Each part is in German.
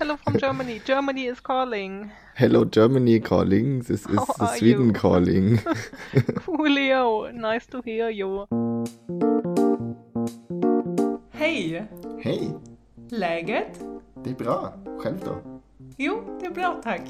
Hello from Germany. Germany is calling. Hello Germany calling. This is How the are Sweden you? calling. Coolio. Nice to hear you. Hej! Hej, Läget? det är bra. Själv då? Jo, det är bra tack.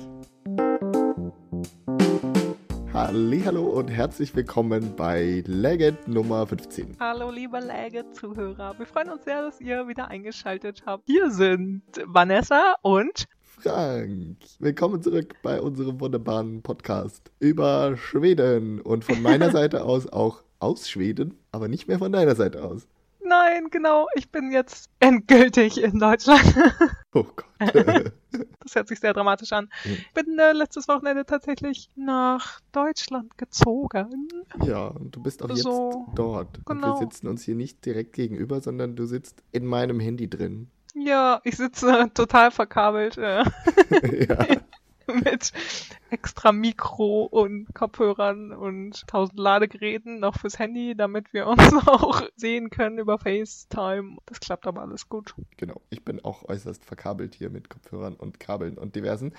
Hallo und herzlich willkommen bei Legend Nummer 15. Hallo liebe Läget-Zuhörer. Wir freuen uns sehr, dass ihr wieder eingeschaltet habt. Hier sind Vanessa und Frank, willkommen zurück bei unserem wunderbaren Podcast über Schweden und von meiner Seite aus auch aus Schweden, aber nicht mehr von deiner Seite aus. Nein, genau, ich bin jetzt endgültig in Deutschland. Oh Gott. Das hört sich sehr dramatisch an. Ich bin äh, letztes Wochenende tatsächlich nach Deutschland gezogen. ja, und du bist auch jetzt So, dort. Und genau. wir sitzen uns hier nicht direkt gegenüber, sondern du sitzt in meinem Handy drin. Ja, ich sitze total verkabelt äh, ja. mit extra Mikro und Kopfhörern und tausend Ladegeräten noch fürs Handy, damit wir uns auch sehen können über FaceTime. Das klappt aber alles gut. Genau, ich bin auch äußerst verkabelt hier mit Kopfhörern und Kabeln und diversen.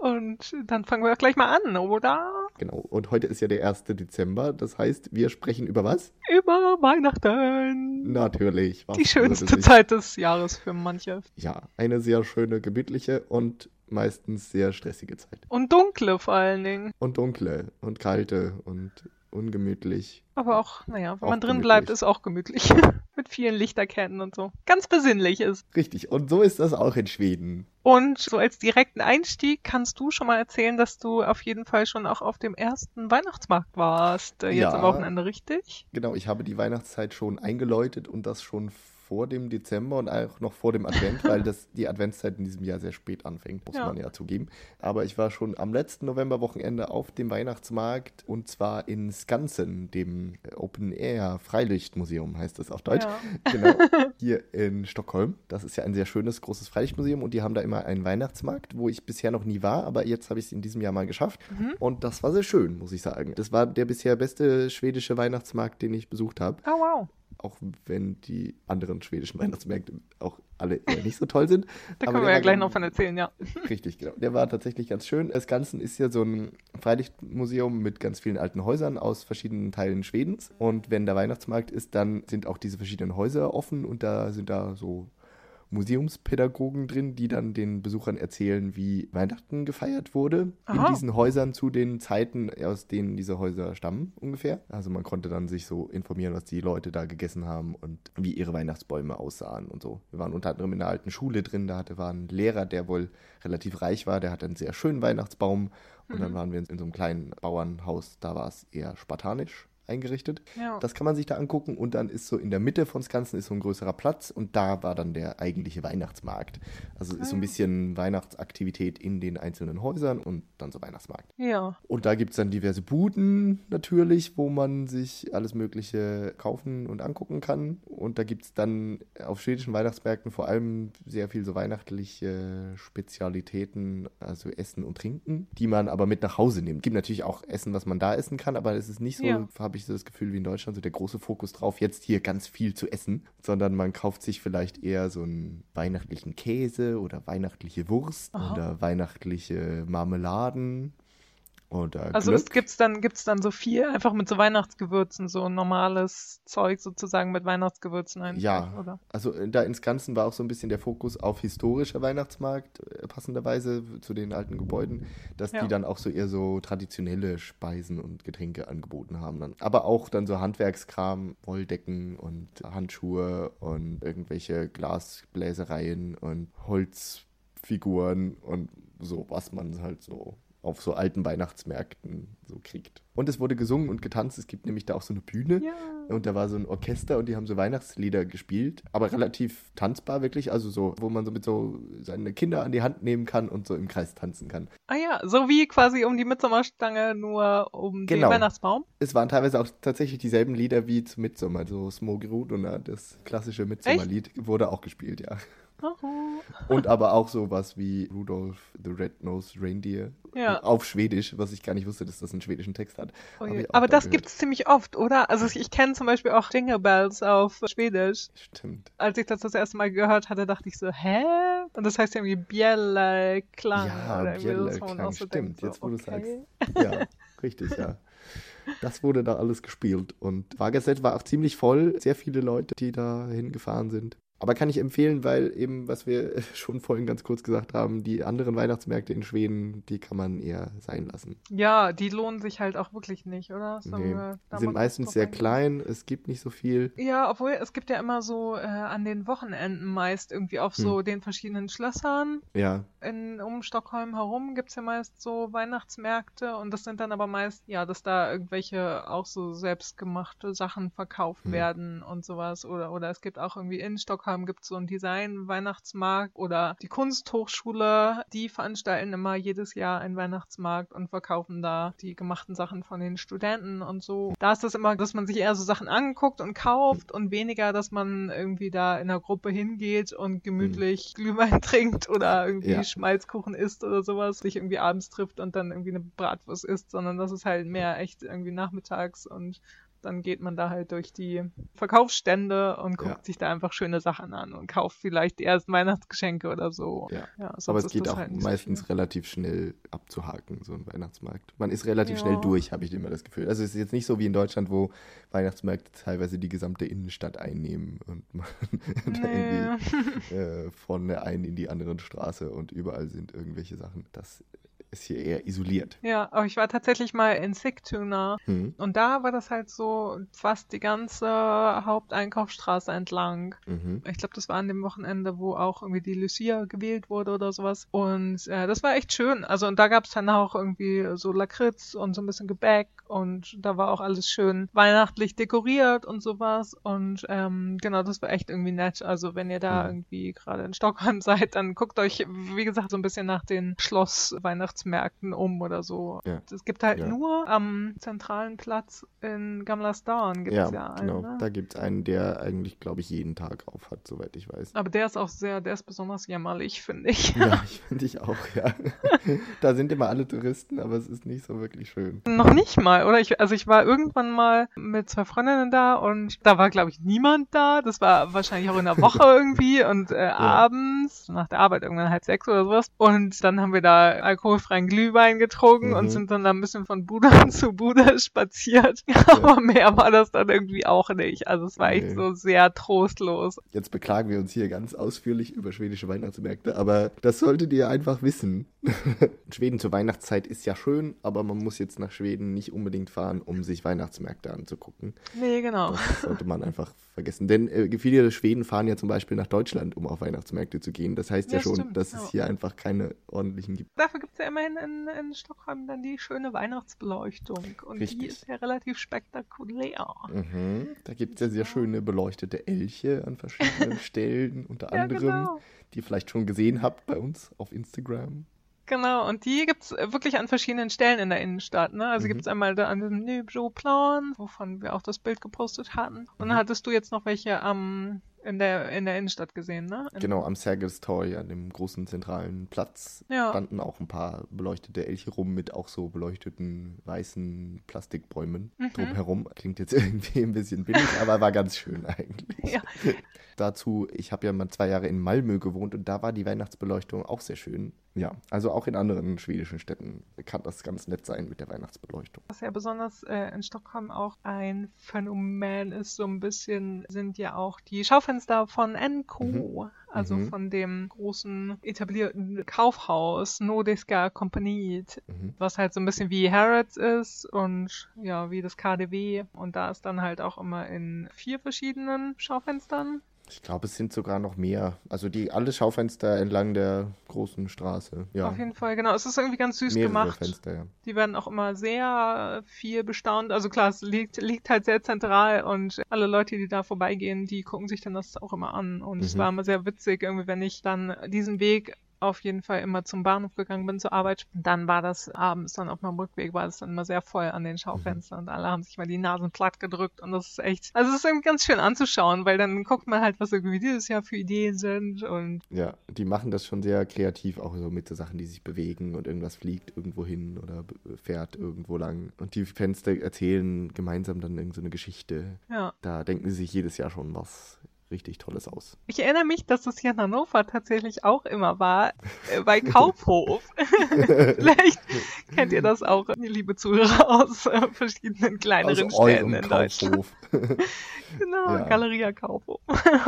Und dann fangen wir gleich mal an, oder? Genau, und heute ist ja der 1. Dezember, das heißt, wir sprechen über was? Über Weihnachten. Natürlich. Die schönste Zeit des Jahres für manche. Ja, eine sehr schöne, gemütliche und meistens sehr stressige Zeit. Und dunkle vor allen Dingen. Und dunkle und kalte und ungemütlich. Aber auch, naja, wenn Auch man drin gemütlich. bleibt, ist auch gemütlich. Mit vielen Lichterketten und so. Ganz besinnlich ist. Richtig, und so ist das auch in Schweden. Und so als direkten Einstieg kannst du schon mal erzählen, dass du auf jeden Fall schon auch auf dem ersten Weihnachtsmarkt warst. Äh, Jetzt Ja. am Wochenende, richtig? Genau, ich habe die Weihnachtszeit schon eingeläutet und das schon vor dem Dezember und auch noch vor dem Advent, weil das die Adventszeit in diesem Jahr sehr spät anfängt, muss Ja. man ja zugeben. Aber ich war schon am letzten Novemberwochenende auf dem Weihnachtsmarkt und zwar in Skansen, dem Open Air Freilichtmuseum heißt es auf Deutsch. Ja. Genau, hier in Stockholm. Das ist ja ein sehr schönes, großes Freilichtmuseum und die haben da immer einen Weihnachtsmarkt, wo ich bisher noch nie war, aber jetzt habe ich es in diesem Jahr mal geschafft. Mhm. Und das war sehr schön, muss ich sagen. Das war der bisher beste schwedische Weihnachtsmarkt, den ich besucht habe. Oh, wow. Auch wenn die anderen schwedischen Weihnachtsmärkte auch alle eher nicht so toll sind. Da können wir ja gleich noch von erzählen, ja. Richtig, genau. Der war tatsächlich ganz schön. Das Ganze ist ja so ein Freilichtmuseum mit ganz vielen alten Häusern aus verschiedenen Teilen Schwedens. Und wenn der Weihnachtsmarkt ist, dann sind auch diese verschiedenen Häuser offen und da sind da so Museumspädagogen drin, die dann den Besuchern erzählen, wie Weihnachten gefeiert wurde. Aha. In diesen Häusern zu den Zeiten, aus denen diese Häuser stammen, ungefähr. Also man konnte dann sich so informieren, was die Leute da gegessen haben und wie ihre Weihnachtsbäume aussahen und so. Wir waren unter anderem in einer alten Schule drin, da hatte, war ein Lehrer, der wohl relativ reich war, der hatte einen sehr schönen Weihnachtsbaum. Und dann waren wir in so einem kleinen Bauernhaus, da war es eher spartanisch eingerichtet. Ja. Das kann man sich da angucken und dann ist so in der Mitte von Skansen ist so ein größerer Platz und da war dann der eigentliche Weihnachtsmarkt. Also es ist so ein bisschen Weihnachtsaktivität in den einzelnen Häusern und dann so Weihnachtsmarkt. Ja. Und da gibt es dann diverse Buden natürlich, wo man sich alles Mögliche kaufen und angucken kann. Und da gibt es dann auf schwedischen Weihnachtsmärkten vor allem sehr viel so weihnachtliche Spezialitäten, also Essen und Trinken, die man aber mit nach Hause nimmt. Gibt natürlich auch Essen, was man da essen kann, aber es ist nicht so, Ja. habe ich so das Gefühl, wie in Deutschland, so der große Fokus drauf, jetzt hier ganz viel zu essen, sondern man kauft sich vielleicht eher so einen weihnachtlichen Käse oder weihnachtliche Wurst Aha. oder weihnachtliche Marmeladen oder Also Glöck. es gibt's dann, gibt's dann so viel, einfach mit so Weihnachtsgewürzen, so normales Zeug sozusagen mit Weihnachtsgewürzen einfach, Ja. oder? Also äh, da ins Ganzen war auch so ein bisschen der Fokus auf historischer Weihnachtsmarkt, äh, passenderweise zu den alten Gebäuden, dass Ja. die dann auch so eher so traditionelle Speisen und Getränke angeboten haben. Dann. Aber auch dann so Handwerkskram, Wolldecken und Handschuhe und irgendwelche Glasbläsereien und Holzfiguren und so, was man halt so auf so alten Weihnachtsmärkten so kriegt. Und es wurde gesungen und getanzt. Es gibt nämlich da auch so eine Bühne. Ja. Und da war so ein Orchester und die haben so Weihnachtslieder gespielt, aber relativ tanzbar wirklich, also so, wo man so mit so seine Kinder an die Hand nehmen kann und so im Kreis tanzen kann. Ah ja, so wie quasi um die Midsommerstange, nur um Genau. den Weihnachtsbaum. Es waren teilweise auch tatsächlich dieselben Lieder wie zu Midsommer, so Smogerud und das klassische Midsommerlied wurde auch gespielt, ja. Und aber auch sowas wie Rudolph the Red-Nosed Reindeer Ja. auf Schwedisch, was ich gar nicht wusste, dass das einen schwedischen Text hat. Oh Aber da das gehört. gibt's ziemlich oft, oder? Also ich kenne zum Beispiel auch Jingle Bells auf Schwedisch. Stimmt. Als ich das das erste Mal gehört hatte, dachte ich so, hä? Und das heißt irgendwie Bielle Klang. Ja, man Klang, so stimmt, so, jetzt wo du sagst. okay. Ja, richtig, ja. Das wurde da alles gespielt. Und Vagerset war auch ziemlich voll. Sehr viele Leute, die da hingefahren sind. Aber kann ich empfehlen, weil eben, was wir schon vorhin ganz kurz gesagt haben, die anderen Weihnachtsmärkte in Schweden, die kann man eher sein lassen. Ja, die lohnen sich halt auch wirklich nicht, oder? Nee, die sind meistens sehr eingehen? klein, es gibt nicht so viel. Ja, obwohl es gibt ja immer so äh, an den Wochenenden meist irgendwie auf Hm. so den verschiedenen Schlössern Ja, in, um Stockholm herum gibt's ja meist so Weihnachtsmärkte und das sind dann aber meist, ja, dass da irgendwelche auch so selbstgemachte Sachen verkauft Hm. werden und sowas. Oder, oder es gibt auch irgendwie in Stockholm gibt's so einen Design-Weihnachtsmarkt oder die Kunsthochschule, die veranstalten immer jedes Jahr einen Weihnachtsmarkt und verkaufen da die gemachten Sachen von den Studenten und so. Da ist das immer, dass man sich eher so Sachen anguckt und kauft und weniger, dass man irgendwie da in einer Gruppe hingeht und gemütlich Glühwein trinkt oder irgendwie Ja. Schmalzkuchen isst oder sowas, sich irgendwie abends trifft und dann irgendwie eine Bratwurst isst, sondern das ist halt mehr echt irgendwie nachmittags und dann geht man da halt durch die Verkaufsstände und guckt Ja. sich da einfach schöne Sachen an und kauft vielleicht die ersten Weihnachtsgeschenke oder so. Ja. sonst aber es geht auch halt so meistens viel. relativ schnell abzuhaken, so ein Weihnachtsmarkt. Man ist relativ Ja. schnell durch, habe ich immer das Gefühl. Also es ist jetzt nicht so wie in Deutschland, wo Weihnachtsmärkte teilweise die gesamte Innenstadt einnehmen und man da Nee. irgendwie äh, von der einen in die anderen Straße und überall sind irgendwelche Sachen. Das ist hier eher isoliert. Ja, aber ich war tatsächlich mal in Sigtuna Hm. und da war das halt so fast die ganze Haupteinkaufsstraße entlang. Mhm. Ich glaube, das war an dem Wochenende, wo auch irgendwie die Lucia gewählt wurde oder sowas. Und äh, das war echt schön. Also und da gab es dann auch irgendwie so Lakritz und so ein bisschen Gebäck und da war auch alles schön weihnachtlich dekoriert und sowas. Und ähm, genau, das war echt irgendwie nett. Also wenn ihr da Mhm. irgendwie gerade in Stockholm seid, dann guckt euch, wie gesagt, so ein bisschen nach den Schloss-Weihnachtsmärkten um oder so. Ja. Es gibt halt Ja. nur am zentralen Platz in Gamla Stan gibt Ja, es ja, einen. genau. Ne? Da gibt es einen, der eigentlich, glaube ich, jeden Tag auf hat, soweit ich weiß. Aber der ist auch sehr, der ist besonders jämmerlich, finde ich. Ja, ich finde ich auch, ja. da sind immer alle Touristen, aber es ist nicht so wirklich schön. Noch nicht mal, oder? Ich, also ich war irgendwann mal mit zwei Freundinnen da und da war, glaube ich, niemand da. Das war wahrscheinlich auch in der Woche irgendwie und äh, abends, nach der Arbeit irgendwann halb sechs oder sowas. Und dann haben wir da alkoholfreien Glühwein getrunken Mhm. und sind dann da ein bisschen von Bude zu Bude spaziert. Aber mehr war das dann irgendwie auch nicht. Also es war echt Nee. so sehr trostlos. Jetzt beklagen wir uns hier ganz ausführlich über schwedische Weihnachtsmärkte, aber das solltet ihr einfach wissen. Schweden zur Weihnachtszeit ist ja schön, aber man muss jetzt nach Schweden nicht unbedingt fahren, um sich Weihnachtsmärkte anzugucken. Nee, genau. Das sollte man einfach vergessen. Denn äh, viele Schweden fahren ja zum Beispiel nach Deutschland, um auf Weihnachtsmärkte zu gehen. Das heißt ja, Ja, schon, stimmt, dass ja. es hier einfach keine ordentlichen gibt. Dafür gibt es ja immerhin in, in Stockholm dann die schöne Weihnachtsbeleuchtung. Und die Richtig. ist ja relativ spektakulär. Mhm. Da gibt es ja sehr schöne beleuchtete Elche an verschiedenen Stellen, unter Ja, anderem, genau. die ihr vielleicht schon gesehen habt bei uns auf Instagram. Genau, und die gibt's äh, wirklich an verschiedenen Stellen in der Innenstadt. Ne? Also Mhm. gibt's einmal da an dem Nybroplan, wovon wir auch das Bild gepostet hatten. Und dann Mhm. hattest du jetzt noch welche am in der in der Innenstadt gesehen, ne? In, Genau, am Sergels Torg, an dem großen zentralen Platz, Ja. standen auch ein paar beleuchtete Elche rum mit auch so beleuchteten weißen Plastikbäumen Mhm. drumherum. Klingt jetzt irgendwie ein bisschen billig, aber war ganz schön eigentlich. Ja. Dazu, ich habe ja mal zwei Jahre in Malmö gewohnt und da war die Weihnachtsbeleuchtung auch sehr schön. Ja, also auch in anderen schwedischen Städten kann das ganz nett sein mit der Weihnachtsbeleuchtung. Was ja besonders äh, in Stockholm auch ein Phänomen ist, so ein bisschen, sind ja auch die Schaufenster von Enco, also Mhm. von dem großen etablierten Kaufhaus Nordiska Kompaniet, Mhm. was halt so ein bisschen wie Harrods ist und ja, wie das KDW. Und da ist dann halt auch immer in vier verschiedenen Schaufenstern. Ich glaube, es sind sogar noch mehr. Also die alle Schaufenster entlang der großen Straße. Ja, Auf jeden Fall, genau. Es ist irgendwie ganz süß mehrere gemacht. Fenster, ja. Die werden auch immer sehr viel bestaunt. Also klar, es liegt, liegt halt sehr zentral und alle Leute, die da vorbeigehen, die gucken sich dann das auch immer an. Und es Mhm. war immer sehr witzig, irgendwie, wenn ich dann diesen Weg auf jeden Fall immer zum Bahnhof gegangen bin zur Arbeit, dann war das abends dann auf meinem Rückweg war das dann immer sehr voll an den Schaufenstern und alle haben sich mal die Nasen platt gedrückt und das ist echt, also es ist irgendwie ganz schön anzuschauen, weil dann guckt man halt, was irgendwie dieses Jahr für Ideen sind und Ja, die machen das schon sehr kreativ, auch so mit so Sachen, die sich bewegen und irgendwas fliegt irgendwo hin oder fährt irgendwo lang. Und die Fenster erzählen gemeinsam dann irgend so eine Geschichte. ja. Da denken sie sich jedes Jahr schon was richtig Tolles aus. Ich erinnere mich, dass es hier in Hannover tatsächlich auch immer war, äh, bei Kaufhof. Vielleicht kennt ihr das auch, liebe Zuhörer aus äh, verschiedenen kleineren aus Städten in Deutschland. genau, Ja. Galeria Kaufhof.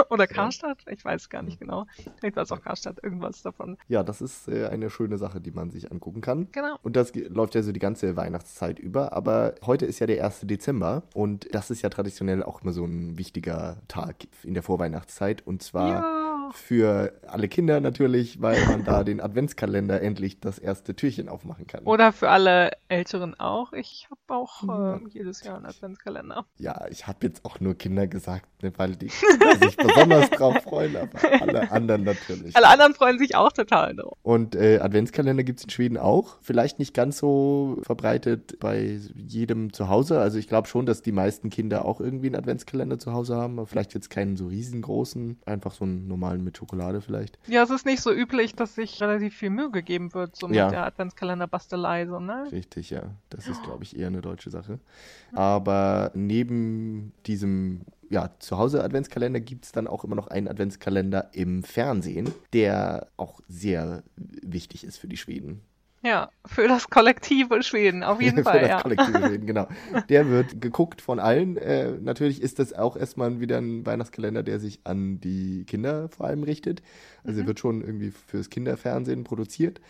Oder Karstadt, ich weiß gar nicht genau. Vielleicht war es auch Karstadt, irgendwas davon. Ja, das ist äh, eine schöne Sache, die man sich angucken kann. Genau. Und das läuft ja so die ganze Weihnachtszeit über. Aber heute ist ja der 1. Dezember und das ist ja traditionell auch immer so ein wichtiger Tag in der Vorweihnachtszeit. Und zwar Ja. Für alle Kinder natürlich, weil man da den Adventskalender endlich das erste Türchen aufmachen kann. Oder für alle Älteren auch. Ich habe auch äh, jedes Jahr einen Adventskalender. Ja, ich habe jetzt auch nur Kinder gesagt, ne, weil die sich besonders drauf freuen, aber alle anderen natürlich. Alle anderen freuen sich auch total drauf. Und äh, Adventskalender gibt es in Schweden auch. Vielleicht nicht ganz so verbreitet bei jedem zu Hause. Also ich glaube schon, dass die meisten Kinder auch irgendwie einen Adventskalender zu Hause haben. Vielleicht jetzt keinen so riesengroßen, einfach so einen normalen mit Schokolade vielleicht. Ja, es ist nicht so üblich, dass sich relativ viel Mühe gegeben wird, so mit Ja. der Adventskalender-Bastelei, so, ne? Richtig, ja. Das ist, glaube ich, eher eine deutsche Sache. Aber neben diesem ja, Zuhause-Adventskalender gibt es dann auch immer noch einen Adventskalender im Fernsehen, der auch sehr wichtig ist für die Schweden. Ja, für das kollektive Schweden, auf jeden Für Fall, das ja. kollektive Schweden, genau. Der wird geguckt von allen. Äh, natürlich ist das auch erstmal wieder ein Weihnachtskalender, der sich an die Kinder vor allem richtet. Also Mhm. er wird schon irgendwie fürs Kinderfernsehen produziert.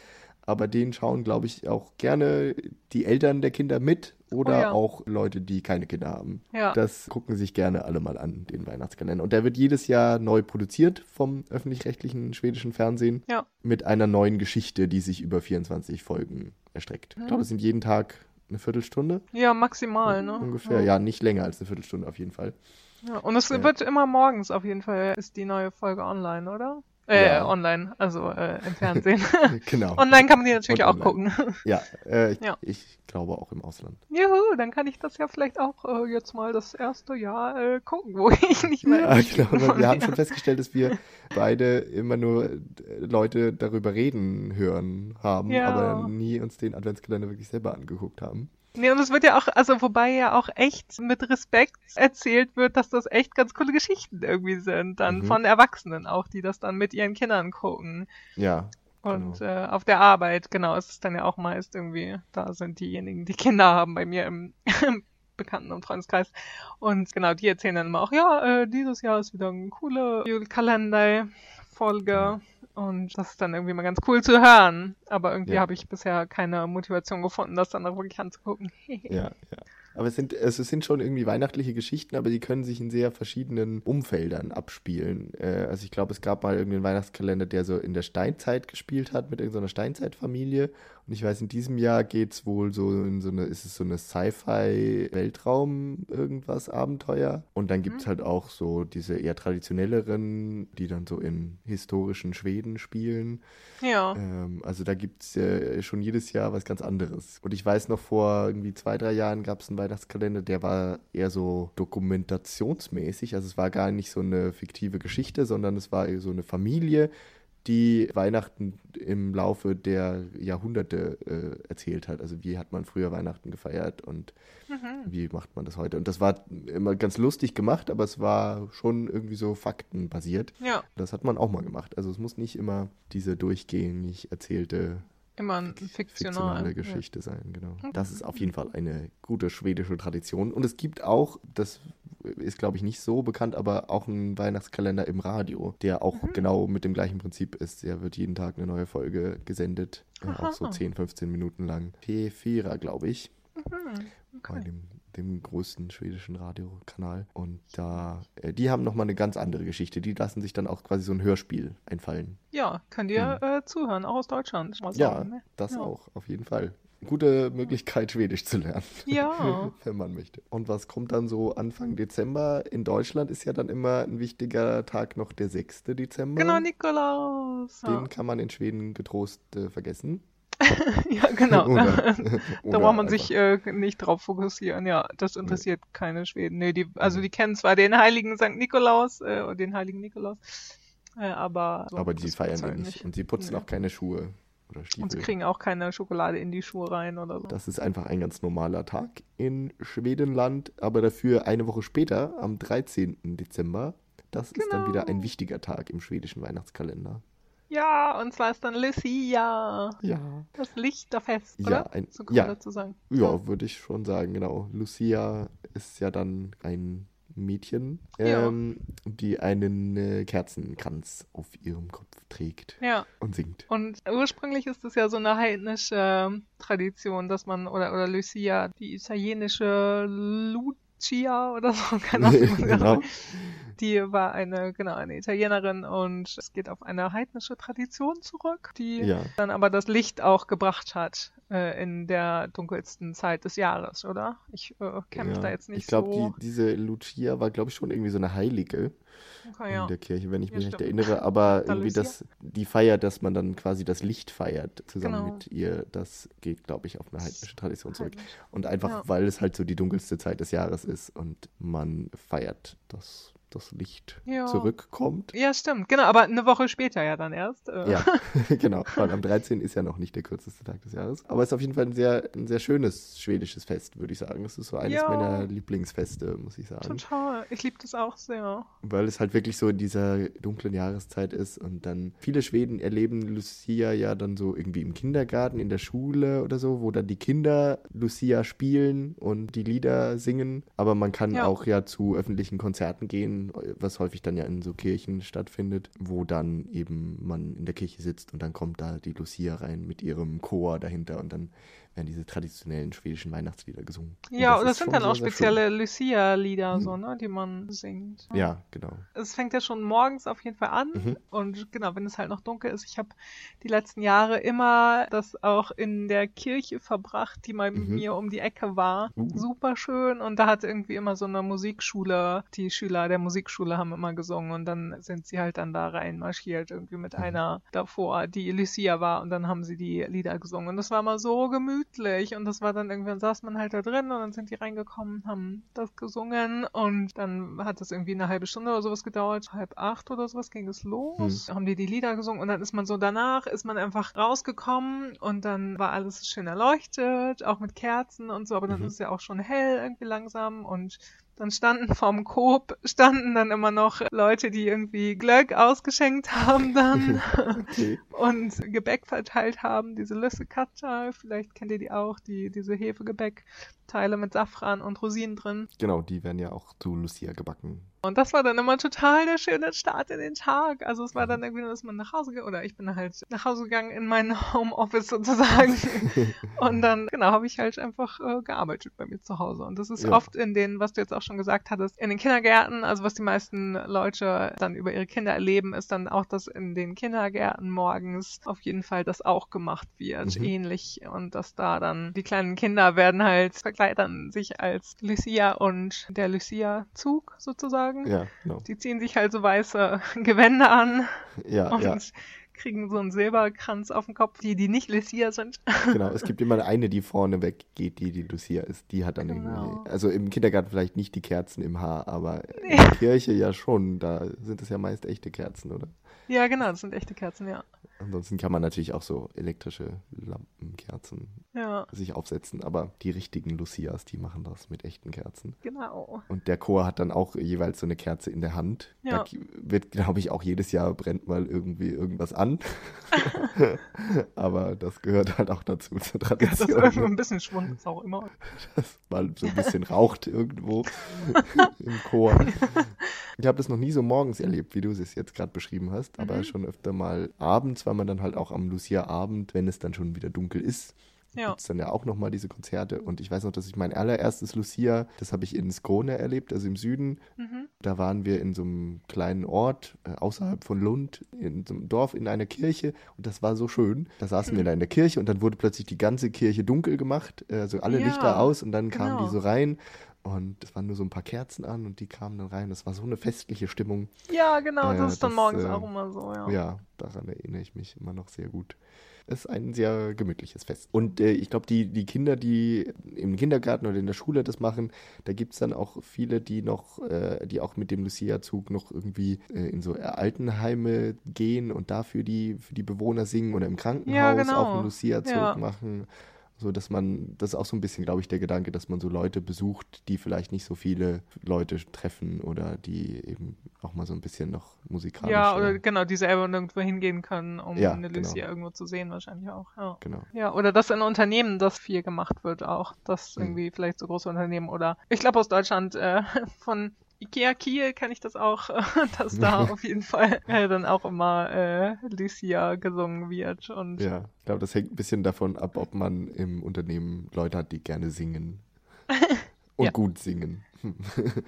Aber den schauen, glaube ich, auch gerne die Eltern der Kinder mit oder Oh ja. auch Leute, die keine Kinder haben. Ja. Das gucken sich gerne alle mal an, den Weihnachtskalender. Und der wird jedes Jahr neu produziert vom öffentlich-rechtlichen schwedischen Fernsehen Ja. mit einer neuen Geschichte, die sich über 24 Folgen erstreckt. Ich glaube, es sind jeden Tag eine Viertelstunde Ja, maximal, ne? ungefähr. Ja, nicht länger als eine Viertelstunde auf jeden Fall. Ja, und es Ja. wird immer morgens auf jeden Fall, ist die neue Folge online, oder? Äh, Ja. online, also äh, im Fernsehen. genau. online kann man die natürlich Und auch online. gucken. Ja, äh, ich, Ja. ich glaube auch im Ausland. Juhu, dann kann ich das ja vielleicht auch äh, jetzt mal das erste Jahr äh, gucken, wo ich nicht mehr. Ja, glaube, wir haben schon festgestellt, dass wir beide immer nur äh, Leute darüber reden hören haben, Ja. aber nie uns den Adventskalender wirklich selber angeguckt haben. Nee, und es wird ja auch, also wobei ja auch echt mit Respekt erzählt wird, dass das echt ganz coole Geschichten irgendwie sind. Dann Mhm. von Erwachsenen auch, die das dann mit ihren Kindern gucken. Ja, Und Genau. äh, auf der Arbeit, genau, ist es dann ja auch meist irgendwie, da sind diejenigen, die Kinder haben bei mir im, im Bekannten- und Freundeskreis. Und genau, die erzählen dann immer auch, ja, äh, dieses Jahr ist wieder eine coole Kalender-Folge. Und das ist dann irgendwie mal ganz cool zu hören. Aber irgendwie Ja. habe ich bisher keine Motivation gefunden, das dann auch wirklich anzugucken. ja, ja. Aber es sind, es sind schon irgendwie weihnachtliche Geschichten, aber die können sich in sehr verschiedenen Umfeldern abspielen. Äh, also ich glaube, es gab mal irgendeinen Weihnachtskalender, der so in der Steinzeit gespielt hat mit irgendeiner Steinzeitfamilie. Und ich weiß, in diesem Jahr geht es wohl so in so eine, ist es so eine Sci-Fi-Weltraum irgendwas Abenteuer. Und dann gibt es halt auch so diese eher traditionelleren, die dann so in historischen Schweden spielen. Ja. Ähm, also da gibt es äh, schon jedes Jahr was ganz anderes. Und ich weiß noch, vor irgendwie zwei, drei Jahren gab es einen Weihnachtskalender, der war eher so dokumentationsmäßig. Also es war gar nicht so eine fiktive Geschichte, sondern es war so eine Familie, die Weihnachten im Laufe der Jahrhunderte äh, erzählt hat. Also wie hat man früher Weihnachten gefeiert und Mhm. wie macht man das heute. Und das war immer ganz lustig gemacht, aber es war schon irgendwie so faktenbasiert. Ja, Das hat man auch mal gemacht. Also es muss nicht immer diese durchgängig erzählte immer ein fiktional. fiktionale Geschichte sein, genau. Das ist auf jeden Fall eine gute schwedische Tradition. Und es gibt auch, das ist glaube ich nicht so bekannt, aber auch einen Weihnachtskalender im Radio, der auch Mhm. genau mit dem gleichen Prinzip ist. Der wird jeden Tag eine neue Folge gesendet, äh, auch so Aha. 10, 15 Minuten lang. P4, glaube ich Ja. Mhm. bei Okay. dem, dem größten schwedischen Radiokanal. Und da, äh, die haben nochmal eine ganz andere Geschichte. Die lassen sich dann auch quasi so ein Hörspiel einfallen. Ja, könnt ihr äh, zuhören, auch aus Deutschland. Hm. Ja, sagen, ne? das Ja. auch, auf jeden Fall. Gute Möglichkeit, Schwedisch zu lernen. Ja. Wenn man möchte. Und was kommt dann so Anfang Dezember? In Deutschland ist ja dann immer ein wichtiger Tag noch der 6. Dezember. Genau, Nikolaus. Ja. Den kann man in Schweden getrost äh, vergessen. ja, genau. Oder- da braucht man einfach- sich äh, nicht drauf fokussieren. Ja, das interessiert keine Schweden. Nee, die, also die kennen zwar den heiligen St. Nikolaus äh, und den heiligen Nikolaus, äh, aber Aber die feiern halt nicht. Und sie putzen Nee. auch keine Schuhe oder Stiefel. Und sie kriegen auch keine Schokolade in die Schuhe rein oder so. Das ist einfach ein ganz normaler Tag in Schwedenland, aber dafür eine Woche später, am 13. Dezember, das ist dann wieder ein Genau. wichtiger Tag im schwedischen Weihnachtskalender. Ja, und zwar ist dann Lucia. Ja. Das Lichterfest, Ja, oder? ein- so kann man ja. dazu sagen. Ja, würde ich schon sagen, genau. Lucia ist ja dann ein Mädchen, Ja. ähm, die einen äh, Kerzenkranz auf ihrem Kopf trägt Ja. und singt. Und ursprünglich ist es ja so eine heidnische Tradition, dass man, oder, oder Lucia, die italienische Lucia oder so, keine Ahnung. genau. Die war eine, genau, eine Italienerin und es geht auf eine heidnische Tradition zurück, die Ja. dann aber das Licht auch gebracht hat äh, in der dunkelsten Zeit des Jahres, oder? Ich äh, kenne mich ja. da jetzt nicht ich glaube, so. die, diese Lucia war, glaube ich, schon irgendwie so eine Heilige okay, ja. in der Kirche, wenn ich mich recht erinnere. Aber Da irgendwie das, die Feier, dass man dann quasi das Licht feiert, zusammen Genau. mit ihr, das geht, glaube ich, auf eine heidnische Tradition zurück. Und einfach, weil es halt so die dunkelste Zeit des Jahres ist und man feiert, dass das Licht Ja. zurückkommt. Ja, stimmt, genau, aber eine Woche später ja dann erst. Äh, Ja, genau. Weil am 13. ist ja noch nicht der kürzeste Tag des Jahres. Aber es ist auf jeden Fall ein sehr, ein sehr schönes schwedisches Fest, würde ich sagen. Es ist so eines Ja. meiner Lieblingsfeste, muss ich sagen. Total. Ich liebe das auch sehr. Weil es halt wirklich so in dieser dunklen Jahreszeit ist und dann viele Schweden erleben Lucia ja dann so irgendwie im Kindergarten, in der Schule oder so, wo dann die Kinder Lucia spielen und die Lieder singen. Aber man kann Ja. auch ja zu öffentlichen Konzerten gehen, was häufig dann ja in so Kirchen stattfindet, wo dann eben man in der Kirche sitzt und dann kommt da die Lucia rein mit ihrem Chor dahinter und dann werden diese traditionellen schwedischen Weihnachtslieder gesungen. Und Ja, und das ist sind schon dann auch sehr, spezielle Lucia-Lieder, Mhm. so, ne, die man singt. Ja, genau. Es fängt ja schon morgens auf jeden Fall an. Mhm. Und genau, wenn es halt noch dunkel ist, ich habe die letzten Jahre immer das auch in der Kirche verbracht, die mal mit Mhm. mir um die Ecke war. Uh. Super schön. Und da hat irgendwie immer so eine Musikschule, die Schüler der Musikschule haben immer gesungen und dann sind sie halt dann da reinmarschiert, irgendwie mit Mhm. einer davor, die Lucia war und dann haben sie die Lieder gesungen. Und das war mal so gemütlich und das war dann irgendwie, dann saß man halt da drin und dann sind die reingekommen, haben das gesungen. Und dann hat das irgendwie eine halbe Stunde oder sowas gedauert, halb acht oder sowas ging es los, haben die die Lieder gesungen und dann ist man so danach, ist man einfach rausgekommen und dann war alles schön erleuchtet, auch mit Kerzen und so, aber dann Mhm. ist es ja auch schon hell irgendwie langsam und dann standen vorm Coop, standen dann immer noch Leute, die irgendwie Glöck ausgeschenkt haben dann Okay. und Gebäck verteilt haben, diese Lüssekatter, vielleicht kennt ihr die auch, die, diese Hefegebäckteile mit Safran und Rosinen drin. Genau, die werden ja auch zu Lucia gebacken. Und das war dann immer total der schöne Start in den Tag. Also es war dann irgendwie, nur, dass man nach Hause ging, oder ich bin halt nach Hause gegangen in mein Homeoffice sozusagen. und dann, genau, habe ich halt einfach äh, gearbeitet bei mir zu Hause. Und das ist Ja. oft in den, was du jetzt auch schon gesagt hattest, in den Kindergärten, also was die meisten Leute dann über ihre Kinder erleben, ist dann auch, dass in den Kindergärten morgens auf jeden Fall das auch gemacht wird, Mhm. ähnlich. Und dass da dann die kleinen Kinder werden halt, verkleidern sich als Lucia und der Lucia-Zug sozusagen. Ja, genau. Die ziehen sich halt so weiße Gewänder an Ja, und ja, kriegen so einen Silberkranz auf dem Kopf, die, die nicht Lucia sind. genau. Es gibt immer eine, die vorne weg geht, die die Lucia ist. Die hat dann Genau. irgendwie, also im Kindergarten vielleicht nicht die Kerzen im Haar, aber in der Kirche ja schon. Da sind es ja meist echte Kerzen, oder? Ja, genau, das sind echte Kerzen, ja. Ansonsten kann man natürlich auch so elektrische Lampenkerzen Ja, sich aufsetzen, aber die richtigen Lucias, die machen das mit echten Kerzen. genau. Und der Chor hat dann auch jeweils so eine Kerze in der Hand. Ja. Da wird, glaube ich, auch jedes Jahr brennt mal irgendwie irgendwas an. Aber das gehört halt auch dazu zur Das Tradition. ist irgendwie ein bisschen Schwund, ist auch immer. dass mal so ein bisschen raucht irgendwo im Chor. Ich habe das noch nie so morgens erlebt, wie du es jetzt gerade beschrieben hast, aber Mhm. schon öfter mal abends, weil man dann halt auch am Lucia-Abend, wenn es dann schon wieder dunkel ist, Ja. gibt es dann ja auch nochmal diese Konzerte. Und ich weiß noch, dass ich mein allererstes Lucia, das habe ich in Skrone erlebt, also im Süden. Mhm. Da waren wir in so einem kleinen Ort äh, außerhalb von Lund, in so einem Dorf, in einer Kirche. Und das war so schön. Da saßen Hm. wir da in der Kirche und dann wurde plötzlich die ganze Kirche dunkel gemacht, äh, also alle Ja, Lichter aus und dann kamen genau. die so rein. Und es waren nur so ein paar Kerzen an und die kamen dann rein. Das war so eine festliche Stimmung. Ja, genau, Äh, das ist dann das, morgens äh, auch immer so, ja. Ja, daran erinnere ich mich immer noch sehr gut. Es ist ein sehr gemütliches Fest. Und äh, ich glaube, die, die Kinder, die im Kindergarten oder in der Schule das machen, da gibt es dann auch viele, die noch, äh, die auch mit dem Lucia-Zug noch irgendwie äh, in so Altenheime gehen und dafür die, für die Bewohner singen oder im Krankenhaus genau. auch einen Lucia-Zug Ja. machen. So dass man, das ist auch so ein bisschen, glaube ich, der Gedanke, dass man so Leute besucht, die vielleicht nicht so viele Leute treffen oder die eben auch mal so ein bisschen noch musikalisch. Ja, oder genau, die selber nirgendwo hingehen können, um Ja, eine genau. Lucia irgendwo zu sehen, wahrscheinlich auch. Ja. Genau. Ja, oder dass in Unternehmen das viel gemacht wird auch. Dass Hm. irgendwie vielleicht so große Unternehmen oder ich glaube aus Deutschland äh, von Ikea Kiel kenne ich das auch, dass da auf jeden Fall äh, dann auch immer äh, Lucia gesungen wird. Und Ja, ich glaube, das hängt ein bisschen davon ab, ob man im Unternehmen Leute hat, die gerne singen. Und Ja. gut singen.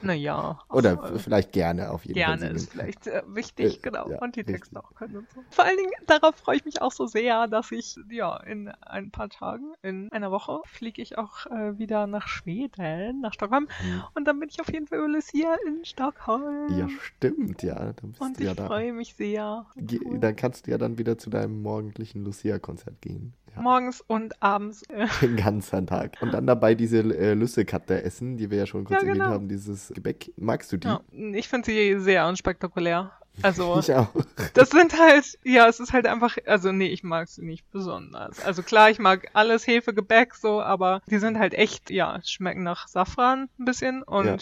Naja. Oder f- vielleicht gerne auf jeden Gerne Fall singen. ist vielleicht äh, wichtig, Äh, genau. ja, und die Texte auch können und so. Vor allen Dingen, darauf freue ich mich auch so sehr, dass ich, ja, in ein paar Tagen, in einer Woche, fliege ich auch äh, wieder nach Schweden, nach Stockholm. Mhm. Und dann bin ich auf jeden Fall über Lucia in Stockholm. Ja, stimmt, ja. Dann bist und du ja ich da. freue mich sehr. Cool. Dann kannst du ja dann wieder zu deinem morgendlichen Lucia-Konzert gehen. Ja, Morgens und abends. Äh, den ganzen Tag. Und dann dabei diese äh, Lüssekatte essen, die wir ja schon kurz Ja, erwähnt genau. haben, dieses Gebäck. Magst du die? ja, ich finde sie sehr unspektakulär. Also, Ich auch. das sind halt, ja, es ist halt einfach, also nee, ich mag sie nicht besonders. Also klar, ich mag alles Hefegebäck so, aber die sind halt echt, ja, schmecken nach Safran ein bisschen und Ja.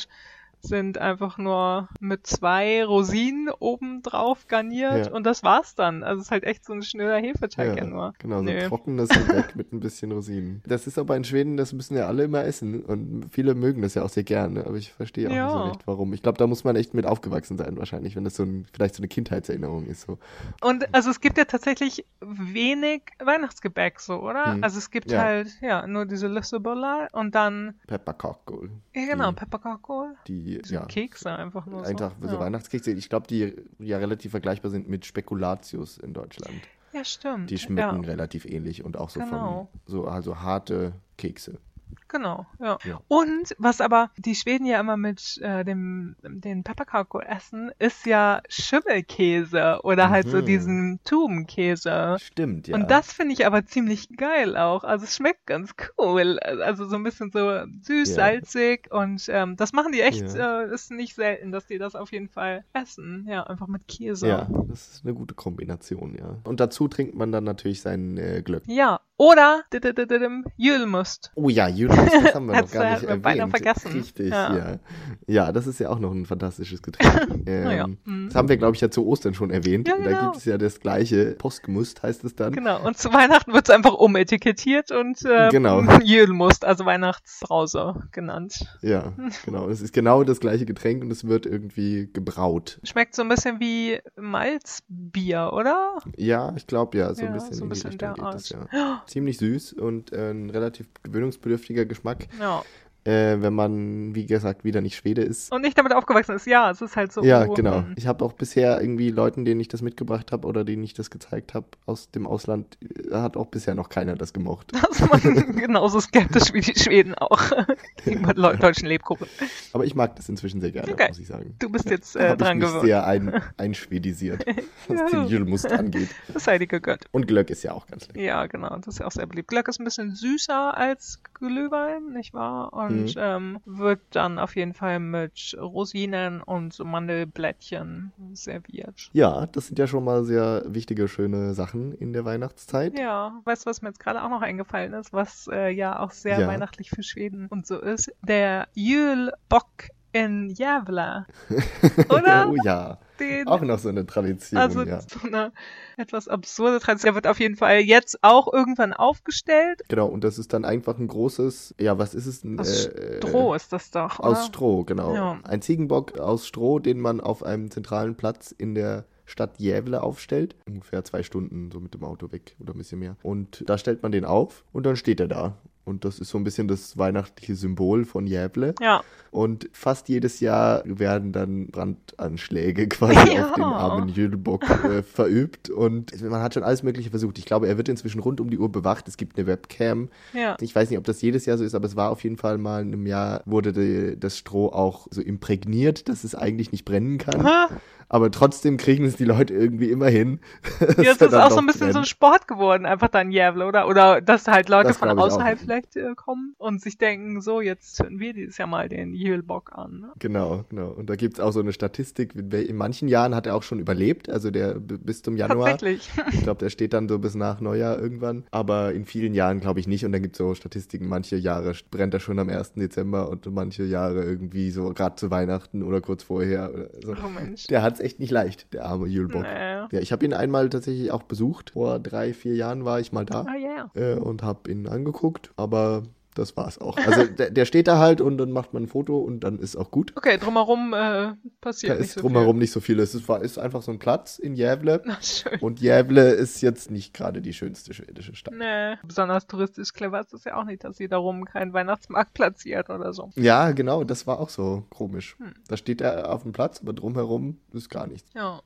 Sind einfach nur mit zwei Rosinen oben drauf garniert Ja. und das war's dann. Also es ist halt echt so ein schneller Hefeteig ja, nur. Genau, so Nö. trockenes Gebäck mit ein bisschen Rosinen. Das ist aber in Schweden, das müssen ja alle immer essen. Und viele mögen das ja auch sehr gerne. Aber ich verstehe auch nicht so Ja. recht, warum. Ich glaube, da muss man echt mit aufgewachsen sein, wahrscheinlich, wenn das so ein, vielleicht so eine Kindheitserinnerung ist. So. Und also es gibt ja tatsächlich wenig Weihnachtsgebäck so, oder? Hm. Also es gibt Ja. halt, ja, nur diese Lüssebuller und dann, Pepperkakol. ja genau, Die- Pepperkakol. Die, ja. Kekse einfach nur Einfach so. so ja. Weihnachtskekse. Ich glaube, die ja relativ vergleichbar sind mit Spekulatius in Deutschland. ja, stimmt. Die schmecken Ja, relativ ähnlich und auch so Genau. von so also harte Kekse. Genau, ja. Ja. Und was aber die Schweden ja immer mit äh, dem den Pepperkakol essen, ist ja Schimmelkäse oder halt so Mhm. diesen Tubenkäse. Stimmt, ja. Und das finde ich aber ziemlich geil auch. Also es schmeckt ganz cool. Also so ein bisschen so süß, Ja. salzig und ähm, das machen die echt, Ja. äh, ist nicht selten, dass die das auf jeden Fall essen. Ja, einfach mit Käse. Ja, das ist eine gute Kombination, ja. Und dazu trinkt man dann natürlich seinen äh, Glöck. Ja, oder Jülmust. Oh ja, Julius, das haben wir noch gar nicht wir beinahe erwähnt. vergessen. Richtig, Ja. ja. ja. das ist ja auch noch ein fantastisches Getränk. ähm, Naja, hm. Das haben wir, glaube ich, ja zu Ostern schon erwähnt. Ja, Und Da genau. gibt es ja das gleiche Postgemust, heißt es dann. Genau, und zu Weihnachten wird es einfach umetikettiert und äh, Genau. Jülmust, also Weihnachtsbrause genannt. Ja, genau. Es ist genau das gleiche Getränk und es wird irgendwie gebraut. Schmeckt so ein bisschen wie Malzbier, oder? Ja, ich glaube ja, so Ja, ein bisschen so ein in die bisschen Richtung geht Art. ja. Ziemlich süß und äh, ein relativ gewöhnungsbedürftiger Geschmack, Ja. Äh, wenn man, wie gesagt, wieder nicht Schwede ist. Und nicht damit aufgewachsen ist. Ja, es ist halt so. Ja, genau. hm. Ich habe auch bisher irgendwie Leuten, denen ich das mitgebracht habe oder denen ich das gezeigt habe aus dem Ausland, äh, hat auch bisher noch keiner das gemocht. Das ist man genauso skeptisch wie die Schweden auch gegenüber Leu- deutschen Lebkuchen. Aber ich mag das inzwischen sehr gerne, Okay. muss ich sagen. Du bist jetzt äh, habe ich dran mich gewöhnt. sehr ein, einschwedisiert, was Ja. den Jülmust angeht. Das sei dir gegönnt. Und Glöck ist ja auch ganz lecker. Ja, genau. Das ist ja auch sehr beliebt. Glöck ist ein bisschen süßer als Glühwein, nicht wahr? Und Mhm. ähm, wird dann auf jeden Fall mit Rosinen und Mandelblättchen serviert. Ja, das sind ja schon mal sehr wichtige, schöne Sachen in der Weihnachtszeit. Ja, weißt du, was mir jetzt gerade auch noch eingefallen ist, was äh, ja auch sehr Ja. weihnachtlich für Schweden und so ist? Der Julbock in Gävle. Oder? oh ja, Den, auch noch so eine Tradition, also ja. so eine etwas absurde Tradition. Der wird auf jeden Fall jetzt auch irgendwann aufgestellt. Genau, und das ist dann einfach ein großes, ja, was ist es? Ein, Aus äh, Stroh ist das doch, oder? Aus Stroh, genau. Ja. Ein Ziegenbock aus Stroh, den man auf einem zentralen Platz in der Stadt Gävle aufstellt. Ungefähr zwei Stunden so mit dem Auto weg oder ein bisschen mehr. Und da stellt man den auf und dann steht er da. Und das ist so ein bisschen das weihnachtliche Symbol von Gävle. Ja, Und fast jedes Jahr werden dann Brandanschläge quasi Ja. auf den armen Jülbock äh, verübt. Und man hat schon alles Mögliche versucht. Ich glaube, er wird inzwischen rund um die Uhr bewacht. Es gibt eine Webcam. ja. Ich weiß nicht, ob das jedes Jahr so ist, aber es war auf jeden Fall mal in einem Jahr, wurde die, das Stroh auch so imprägniert, dass es eigentlich nicht brennen kann. Ha, Aber trotzdem kriegen es die Leute irgendwie immer hin. Jetzt ist auch so ein bisschen brennen. so ein Sport geworden, einfach dann Jävle, oder? Oder dass halt Leute das von außerhalb vielleicht äh, kommen und sich denken, so, jetzt zünden wir dieses Jahr mal den Jülbock an. Ne? Genau, genau. Und da gibt es auch so eine Statistik, in manchen Jahren hat er auch schon überlebt, also der bis zum Januar. Tatsächlich. Ich glaube, der steht dann so bis nach Neujahr irgendwann. Aber in vielen Jahren glaube ich nicht. Und dann gibt es so Statistiken, manche Jahre brennt er schon am 1. Dezember und manche Jahre irgendwie so gerade zu Weihnachten oder kurz vorher. Oder so. Oh Mensch. Der hat es echt nicht leicht, der arme Jülbock. Naja. Ja, ich habe ihn einmal tatsächlich auch besucht. Vor drei, vier Jahren war ich mal da. Oh, yeah. äh, und habe ihn angeguckt. Aber das war's auch. Also der, der, steht da halt und dann macht man ein Foto und dann ist auch gut. Okay, drumherum äh, passiert da nicht so drumherum viel. nicht so viel. Es ist, ist einfach so ein Platz in Jävle. Und Jävle ist jetzt nicht gerade die schönste schwedische Stadt. Nee, besonders touristisch clever ist es ja auch nicht, dass sie darum keinen Weihnachtsmarkt platziert oder so. Ja, genau, das war auch so komisch. Hm. Da steht er auf dem Platz, aber drumherum ist gar nichts. Ja.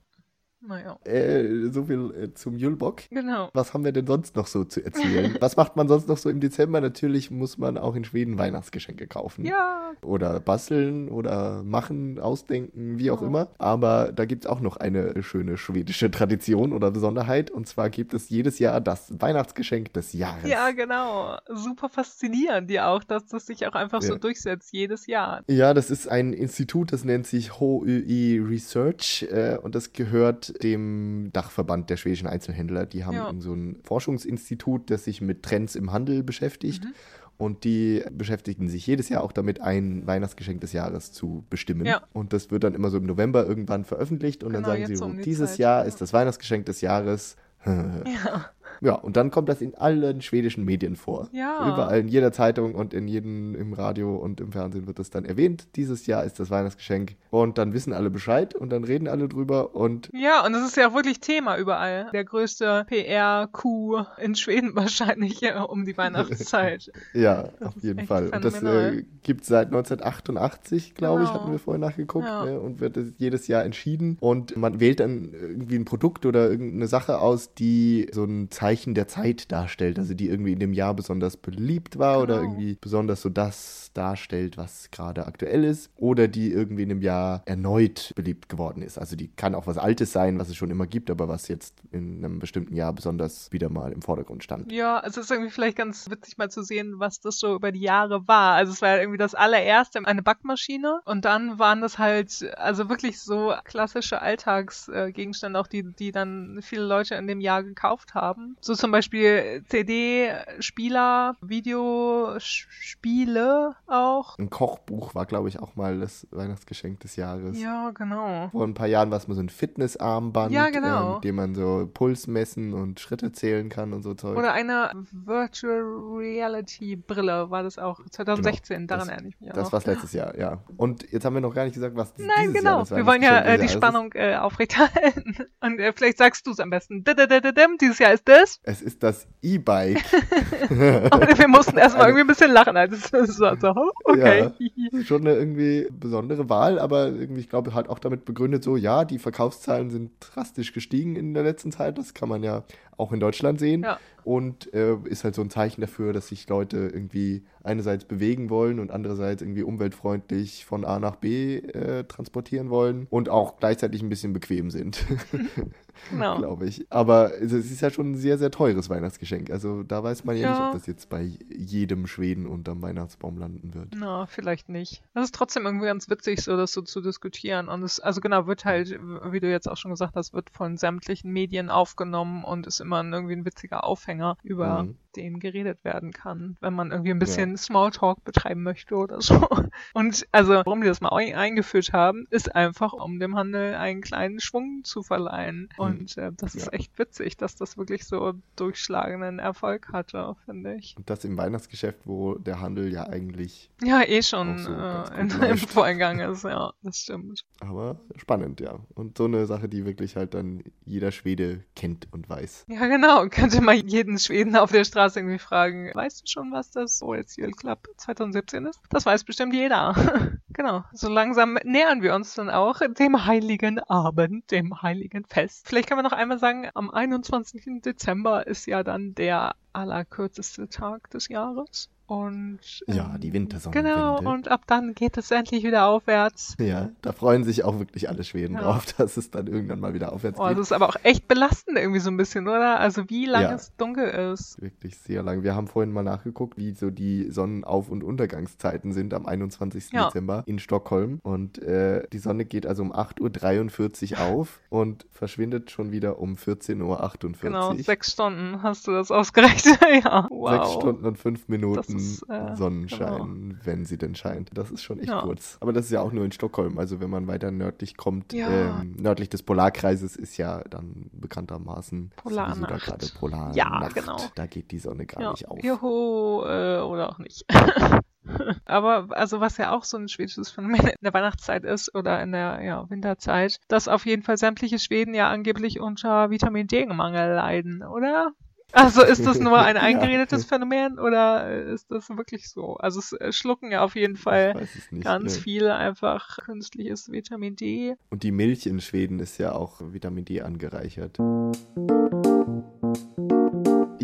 Naja. Äh, so viel äh, zum Julbock. Genau. Was haben wir denn sonst noch so zu erzählen? Was macht man sonst noch so im Dezember? Natürlich muss man auch in Schweden Weihnachtsgeschenke kaufen. Ja. Oder basteln oder machen, ausdenken, wie auch oh. immer. Aber da gibt es auch noch eine schöne schwedische Tradition oder Besonderheit. Und zwar gibt es jedes Jahr das Weihnachtsgeschenk des Jahres. Ja, genau. Super faszinierend ja auch, dass das sich auch einfach ja. so durchsetzt, jedes Jahr. Ja, das ist ein Institut, das nennt sich HOÜI Research äh, und das gehört dem Dachverband der schwedischen Einzelhändler. Die haben ja. so ein Forschungsinstitut, das sich mit Trends im Handel beschäftigt. Mhm. Und die beschäftigen sich jedes Jahr auch damit, ein Weihnachtsgeschenk des Jahres zu bestimmen. Ja. Und das wird dann immer so im November irgendwann veröffentlicht. Und genau, dann sagen sie, um dieses Zeit, Jahr ist das Weihnachtsgeschenk des Jahres. ja. Ja, und dann kommt das in allen schwedischen Medien vor. Ja. Überall in jeder Zeitung und in jedem im Radio und im Fernsehen wird das dann erwähnt. Dieses Jahr ist das Weihnachtsgeschenk. Und dann wissen alle Bescheid und dann reden alle drüber und. Ja, und das ist ja auch wirklich Thema überall. Der größte PR-Coup in Schweden wahrscheinlich ja, um die Weihnachtszeit. ja, das auf jeden Fall. Und das äh, gibt seit 1988, glaube genau. ich, hatten wir vorhin nachgeguckt. Ja. Ne, und wird jedes Jahr entschieden. Und man wählt dann irgendwie ein Produkt oder irgendeine Sache aus, die so ein Zeichen Zeichen der Zeit darstellt, also die irgendwie in dem Jahr besonders beliebt war genau. oder irgendwie besonders so das darstellt, was gerade aktuell ist, oder die irgendwie in dem Jahr erneut beliebt geworden ist. Also die kann auch was Altes sein, was es schon immer gibt, aber was jetzt in einem bestimmten Jahr besonders wieder mal im Vordergrund stand. Ja, also es ist irgendwie vielleicht ganz witzig mal zu sehen, was das so über die Jahre war. Also es war irgendwie das allererste eine Backmaschine und dann waren das halt also wirklich so klassische Alltagsgegenstände, auch die, die dann viele Leute in dem Jahr gekauft haben. So zum Beispiel CD-Spieler, Videospiele auch. Ein Kochbuch war, glaube ich, auch mal das Weihnachtsgeschenk des Jahres. Ja, genau. Vor ein paar Jahren war es mal so ein Fitnessarmband, ja, genau. äh, mit dem man so Puls messen und Schritte zählen kann und so Zeug. Oder eine Virtual Reality Brille war das auch 2016, genau, daran erinnere ich mich auch. Das war letztes Jahr, ja. Und jetzt haben wir noch gar nicht gesagt, was Nein, dieses genau. Jahr das Wir wollen ja äh, die Spannung äh, aufrechterhalten. Und äh, vielleicht sagst du es am besten. Dieses Jahr ist das. Es ist das E-Bike. wir mussten erstmal irgendwie ein bisschen lachen. Also, so, so, okay. Ja, schon eine irgendwie besondere Wahl, aber irgendwie, ich glaube, halt auch damit begründet, so, ja, die Verkaufszahlen sind drastisch gestiegen in der letzten Zeit. Das kann man ja auch in Deutschland sehen. Ja. Und äh, ist halt so ein Zeichen dafür, dass sich Leute irgendwie einerseits bewegen wollen und andererseits irgendwie umweltfreundlich von A nach B äh, transportieren wollen und auch gleichzeitig ein bisschen bequem sind. genau. Glaube ich. Aber es ist ja schon ein sehr, sehr teures Weihnachtsgeschenk. Also da weiß man ja, ja, nicht, ob das jetzt bei jedem Schweden unterm Weihnachtsbaum landen wird. Na, vielleicht nicht. Das ist trotzdem irgendwie ganz witzig, so das so zu diskutieren. Und es, also genau, wird halt, wie du jetzt auch schon gesagt hast, wird von sämtlichen Medien aufgenommen und ist immer irgendwie ein witziger Aufhänger über mhm den geredet werden kann, wenn man irgendwie ein bisschen ja. Smalltalk betreiben möchte oder so. Und also, warum die das mal eingeführt haben, ist einfach, um dem Handel einen kleinen Schwung zu verleihen. Hm. Und äh, das ist echt witzig, dass das wirklich so durchschlagenden Erfolg hatte, finde ich. Und das im Weihnachtsgeschäft, wo der Handel ja eigentlich. Ja, eh schon so äh, in, im Vorgang ist, ja, das stimmt. Aber spannend, ja. Und so eine Sache, die wirklich halt dann jeder Schwede kennt und weiß. Ja, genau. Könnte man jeden Schweden auf der Straße irgendwie fragen, weißt du schon, was das OSL Club 2017 ist? Das weiß bestimmt jeder. genau. So langsam nähern wir uns dann auch dem heiligen Abend, dem heiligen Fest. Vielleicht kann man noch einmal sagen, am 21. Dezember ist ja dann der allerkürzeste Tag des Jahres. Und Ja, ähm, die Wintersonnenwende. Genau, und ab dann geht es endlich wieder aufwärts. Ja, da freuen sich auch wirklich alle Schweden Ja. drauf, dass es dann irgendwann mal wieder aufwärts Oh, geht. das ist aber auch echt belastend irgendwie so ein bisschen, oder? Also wie lange Ja. es dunkel ist. Wirklich sehr lang. Wir haben vorhin mal nachgeguckt, wie so die Sonnenauf- und Untergangszeiten sind am 21. Ja. Dezember in Stockholm. Und äh, die Sonne geht also um 8.43 Uhr auf und verschwindet schon wieder um 14.48 Uhr. Genau, sechs Stunden hast du das ausgerechnet. ja, wow. Sechs Stunden und fünf Minuten ist, äh, Sonnenschein, wenn sie denn scheint. Das ist schon echt Ja. kurz. Aber das ist ja auch nur in Stockholm. Also wenn man weiter nördlich kommt, Ja. ähm, nördlich des Polarkreises ist ja dann bekanntermaßen Polarnacht. da gerade Polarnacht. Ja, genau. Da geht die Sonne gar Ja, nicht auf. juhu, äh, oder auch nicht. Aber also was ja auch so ein schwedisches Phänomen in der Weihnachtszeit ist oder in der ja, Winterzeit, dass auf jeden Fall sämtliche Schweden ja angeblich unter Vitamin D-Mangel leiden, oder? Also ist das nur ein eingeredetes Phänomen oder ist das wirklich so? Also es äh, schlucken ja auf jeden Fall nicht. ganz ja. viel einfach künstliches Vitamin D. Und die Milch in Schweden ist ja auch Vitamin D angereichert.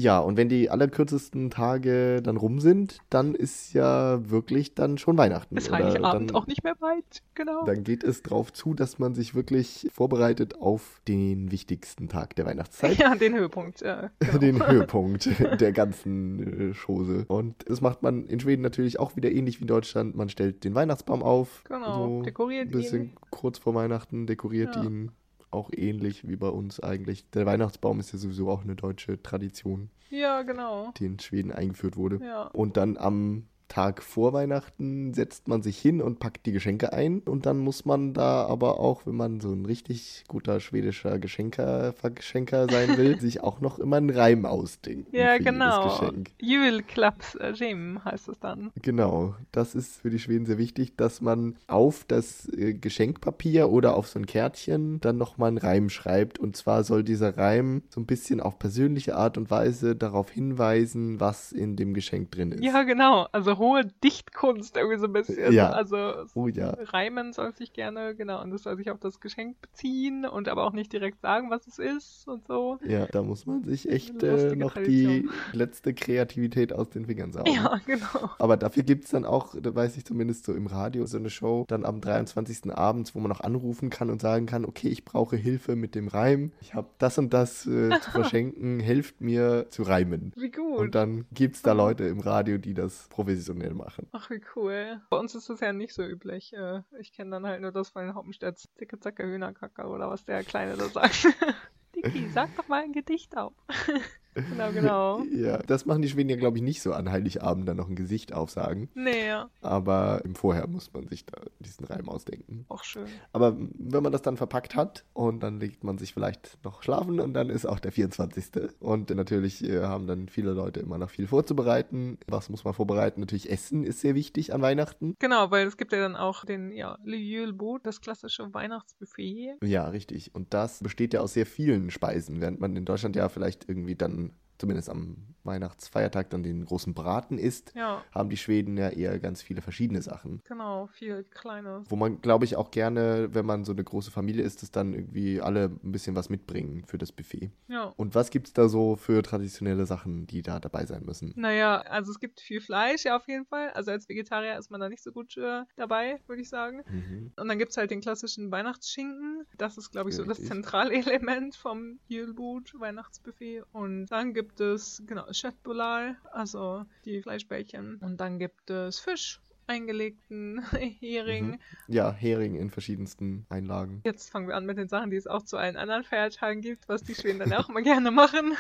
Ja, und wenn die allerkürzesten Tage dann rum sind, dann ist ja wirklich dann schon Weihnachten. Ist Heiligabend dann, auch nicht mehr weit, genau. Dann geht es drauf zu, dass man sich wirklich vorbereitet auf den wichtigsten Tag der Weihnachtszeit. Ja, den Höhepunkt. Äh, genau. Den Höhepunkt der ganzen äh, Chose. Und das macht man in Schweden natürlich auch wieder ähnlich wie in Deutschland. Man stellt den Weihnachtsbaum auf. Genau, so dekoriert ein bisschen ihn. kurz vor Weihnachten, dekoriert Ja. ihn. Auch ähnlich wie bei uns eigentlich. Der Weihnachtsbaum ist ja sowieso auch eine deutsche Tradition, Ja, genau. die in Schweden eingeführt wurde. Ja. Und dann am Tag vor Weihnachten setzt man sich hin und packt die Geschenke ein. Und dann muss man da aber auch, wenn man so ein richtig guter schwedischer Geschenker, sein will, sich auch noch immer einen Reim ausdenken. Ja, für genau. Julklappsregime heißt es dann. Genau, das ist für die Schweden sehr wichtig, dass man auf das äh, Geschenkpapier oder auf so ein Kärtchen dann nochmal einen Reim schreibt. Und zwar soll dieser Reim so ein bisschen auf persönliche Art und Weise darauf hinweisen, was in dem Geschenk drin ist. Ja, genau. Also hohe Dichtkunst irgendwie so ein bisschen. Ja. Also Oh ja. Reimen soll sich gerne, genau, und das soll sich auf das Geschenk beziehen und aber auch nicht direkt sagen, was es ist und so. Ja, da muss man sich echt äh, noch Tradition. die letzte Kreativität aus den Fingern saugen. Ja, genau. Aber dafür gibt es dann auch, da weiß ich zumindest so im Radio, so eine Show, dann am 23. abends, wo man auch anrufen kann und sagen kann, okay, ich brauche Hilfe mit dem Reim. Ich habe das und das äh, zu verschenken, helft mir zu reimen. Wie gut. Und dann gibt es da Leute im Radio, die das professionell machen. Ach, wie cool. Bei uns ist das ja nicht so üblich. Äh, Ich kenne dann halt nur das von den Hoppenstedts. Zicke, zacke, Hühnerkacker oder was der Kleine da sagt. Dicky, sag doch mal ein Gedicht auf. genau, genau. Ja, das machen die Schweden ja, glaube ich, nicht so an Heiligabend dann noch ein Gesicht aufsagen. Nee, ja. Aber im Vorher muss man sich da diesen Reim ausdenken. Auch schön. Aber wenn man das dann verpackt hat und dann legt man sich vielleicht noch schlafen und dann ist auch der 24. Und natürlich äh, haben dann viele Leute immer noch viel vorzubereiten. Was muss man vorbereiten? Natürlich Essen ist sehr wichtig an Weihnachten. Genau, weil es gibt ja dann auch den, ja, Le Julebord, das klassische Weihnachtsbuffet. Ja, richtig. Und das besteht ja aus sehr vielen Speisen, während man in Deutschland ja vielleicht irgendwie dann zumindest am Weihnachtsfeiertag dann den großen Braten isst, Ja, haben die Schweden ja eher ganz viele verschiedene Sachen. genau, viel Kleines. Wo man, glaube ich, auch gerne, wenn man so eine große Familie ist, dass dann irgendwie alle ein bisschen was mitbringen für das Buffet. Ja. Und was gibt es da so für traditionelle Sachen, die da dabei sein müssen? Naja, also es gibt viel Fleisch, ja, auf jeden Fall. Also als Vegetarier ist man da nicht so gut äh, dabei, würde ich sagen. Mhm. Und dann gibt es halt den klassischen Weihnachtsschinken. Das ist, glaube ich, so das Richtig. zentrale Element vom Julebord Weihnachtsbuffet. Und dann gibt es, genau, Köttbullar, also die Fleischbällchen. Und dann gibt es Fisch, eingelegten Hering. Mhm. Ja, Hering in verschiedensten Einlagen. Jetzt fangen wir an mit den Sachen, die es auch zu allen anderen Feiertagen gibt, was die Schweden dann auch immer gerne machen.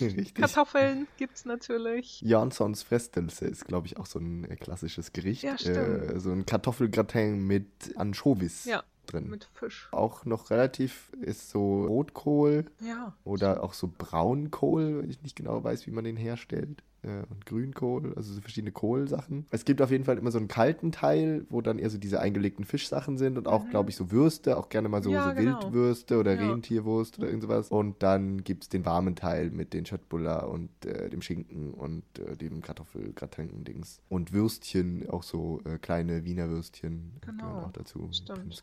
Richtig. Kartoffeln gibt's natürlich. Janssons Frestelse ist, glaube ich, auch so ein äh, klassisches Gericht. Ja, stimmt. Äh, so ein Kartoffelgratin mit Anchovies Ja, drin. mit Fisch. Auch noch relativ ist so Rotkohl Ja. oder auch so Braunkohl, wenn ich nicht genau weiß, wie man den herstellt. Äh, Und Grünkohl, also so verschiedene Kohlsachen. Es gibt auf jeden Fall immer so einen kalten Teil, wo dann eher so diese eingelegten Fischsachen sind und auch, Mhm. glaube ich, so Würste, auch gerne mal so, Ja, so genau. Wildwürste oder Ja. Rentierwurst oder irgend sowas. Und dann gibt es den warmen Teil mit den Schöttbuller und äh, dem Schinken und äh, dem Kartoffelgratin-Dings. Und Würstchen, auch so äh, kleine Wiener Würstchen Genau. gehören auch dazu. Stimmt.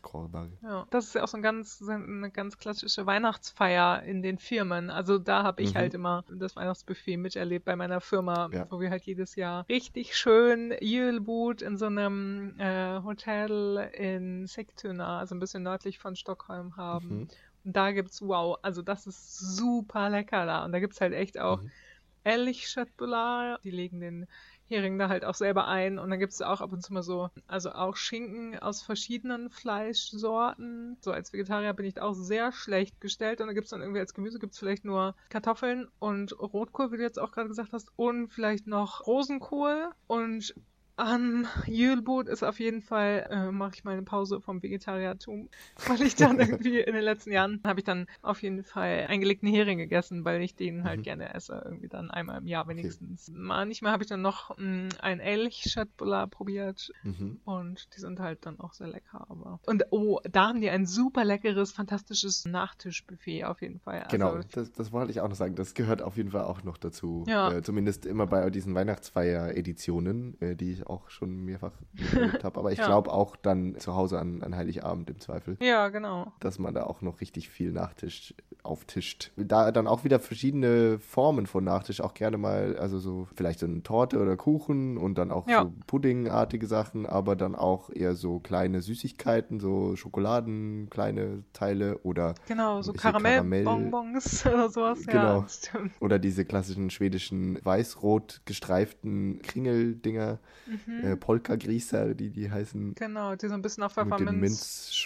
Ja, das ist ja auch so ein ganz, so eine ganz klassische Weihnachtsfeier in den Firmen. Also da habe ich Mhm. halt immer das Weihnachtsbuffet miterlebt bei meiner Firma. Immer, Ja. wo wir halt jedes Jahr richtig schön Julebut in so einem äh, Hotel in Sigtuna, also ein bisschen nördlich von Stockholm haben. Mhm. Und da gibt's, wow, also das ist super lecker da. Und da gibt's halt echt auch Mhm. Elchköttbullar. Die legen den Hering da halt auch selber ein. Und dann gibt's auch ab und zu mal so, also auch Schinken aus verschiedenen Fleischsorten. So als Vegetarier bin ich da auch sehr schlecht gestellt. Und da gibt's dann irgendwie als Gemüse gibt's vielleicht nur Kartoffeln und Rotkohl, wie du jetzt auch gerade gesagt hast. Und vielleicht noch Rosenkohl. Und an Julebut ist auf jeden Fall, äh, mache ich mal eine Pause vom Vegetariertum, weil ich dann irgendwie in den letzten Jahren habe ich dann auf jeden Fall eingelegten Hering gegessen, weil ich den halt Mhm. gerne esse, irgendwie dann einmal im Jahr wenigstens. Manchmal habe ich dann noch mh, ein Elch-Chatbullar probiert Mhm. und die sind halt dann auch sehr lecker. Aber und oh, da haben die ein super leckeres, fantastisches Nachtischbuffet auf jeden Fall. Genau, Also, das, das wollte ich auch noch sagen. Das gehört auf jeden Fall auch noch dazu. Ja. Äh, zumindest immer bei diesen Weihnachtsfeier-Editionen, äh, die ich auch schon mehrfach miterlebt habe. Aber ich Ja. glaube auch dann zu Hause an, an Heiligabend im Zweifel, ja, genau. dass man da auch noch richtig viel Nachtisch auftischt. Da dann auch wieder verschiedene Formen von Nachtisch, auch gerne mal, also so vielleicht so eine Torte oder Kuchen und dann auch Ja. so Puddingartige Sachen, aber dann auch eher so kleine Süßigkeiten, so Schokoladen, kleine Teile oder Genau, so Karamellbonbons oder sowas. Genau. Ja, stimmt. Oder diese klassischen schwedischen weiß-rot gestreiften Kringeldinger, Mhm. Äh, Polka-Grießer, die die heißen, Genau, die so ein bisschen auf Pfefferminz.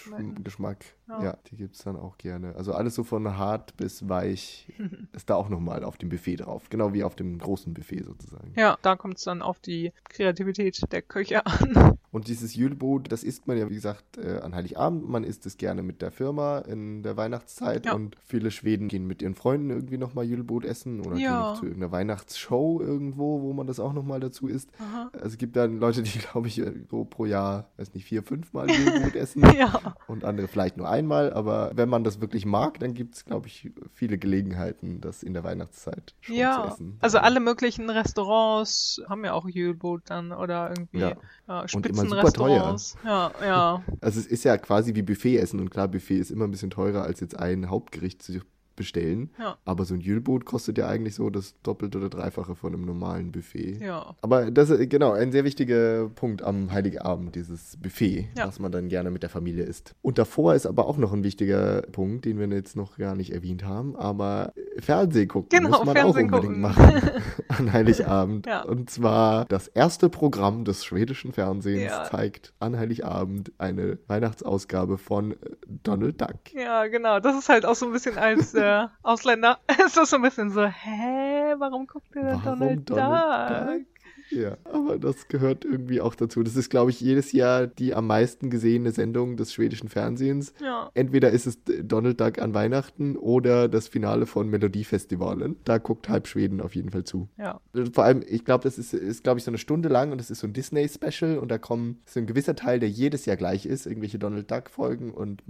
Minzgeschmack. Ja. Ja. die gibt es dann auch gerne. Also alles so von hart bis weich ist da auch nochmal auf dem Buffet drauf. Genau wie auf dem großen Buffet sozusagen. Ja, da kommt es dann auf die Kreativität der Köche an. Und dieses Jülbrot, das isst man ja, wie gesagt, äh, an Heiligabend. Man isst es gerne mit der Firma in der Weihnachtszeit. Ja. Und viele Schweden gehen mit ihren Freunden irgendwie nochmal Jülbrot essen oder gehen Ja. noch zu irgendeiner Weihnachtsshow irgendwo, wo man das auch nochmal dazu isst. Aha. Also es gibt dann Leute, die, glaube ich, so pro Jahr, weiß nicht, vier, fünf Mal Jülbrot essen. Ja, Und andere vielleicht nur einmal. Aber wenn man das wirklich mag, dann gibt es, glaube ich, viele Gelegenheiten, das in der Weihnachtszeit schon zu ja. essen. Also alle möglichen Restaurants haben ja auch Jülbrot dann oder irgendwie Ja. teuer. Spitzenrestaurants. Ja, ja. Also es ist ja quasi wie Buffet essen und klar, Buffet ist immer ein bisschen teurer als jetzt ein Hauptgericht zu bestellen. Ja. Aber so ein Jülbrot kostet ja eigentlich so das Doppelte oder Dreifache von einem normalen Buffet. Ja. Aber das ist genau ein sehr wichtiger Punkt am Heiligabend, dieses Buffet, Ja. was man dann gerne mit der Familie isst. Und davor ist aber auch noch ein wichtiger Punkt, den wir jetzt noch gar nicht erwähnt haben, aber Fernsehen gucken Genau, muss man Fernsehen auch unbedingt gucken. machen an Heiligabend. Ja. Und zwar das erste Programm des schwedischen Fernsehens zeigt an Heiligabend eine Weihnachtsausgabe von äh, Donald Duck. Ja, genau. Das ist halt auch so ein bisschen als äh, Ausländer. ist das so ein bisschen so, hä, warum guckt ihr Warum Donald, Donald Duck? Duck? Ja, aber das gehört irgendwie auch dazu. Das ist, glaube ich, jedes Jahr die am meisten gesehene Sendung des schwedischen Fernsehens. Ja. Entweder ist es Donald Duck an Weihnachten oder das Finale von Melodiefestivalen. Da guckt halb Schweden auf jeden Fall zu. Ja. Vor allem, ich glaube, das ist, ist glaube ich, so eine Stunde lang und das ist so ein Disney-Special und da kommen so ein gewisser Teil, der jedes Jahr gleich ist, irgendwelche Donald Duck-Folgen und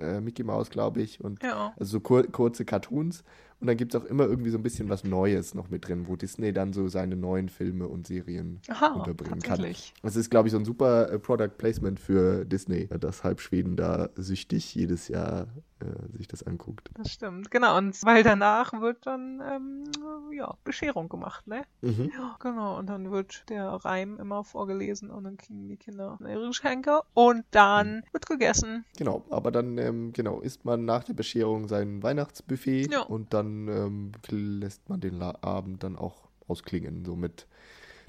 äh, Mickey Mouse, glaube ich, und Ja. also so kur kurze Cartoons. Und dann gibt es auch immer irgendwie so ein bisschen was Neues noch mit drin, wo Disney dann so seine neuen Filme und Serien Aha, unterbringen kann. Das ist, glaube ich, so ein super äh, Product Placement für Disney, dass halb Schweden da süchtig jedes Jahr äh, sich das anguckt. Das stimmt. Genau. Und weil danach wird dann, ähm, ja, Bescherung gemacht, ne? Mhm. Ja, genau. Und dann wird der Reim immer vorgelesen und dann kriegen die Kinder ihre Geschenke und dann wird gegessen. Genau, aber dann ähm, genau isst man nach der Bescherung sein Weihnachtsbuffet Ja. und dann ähm, lässt man den Abend dann auch ausklingen. Somit,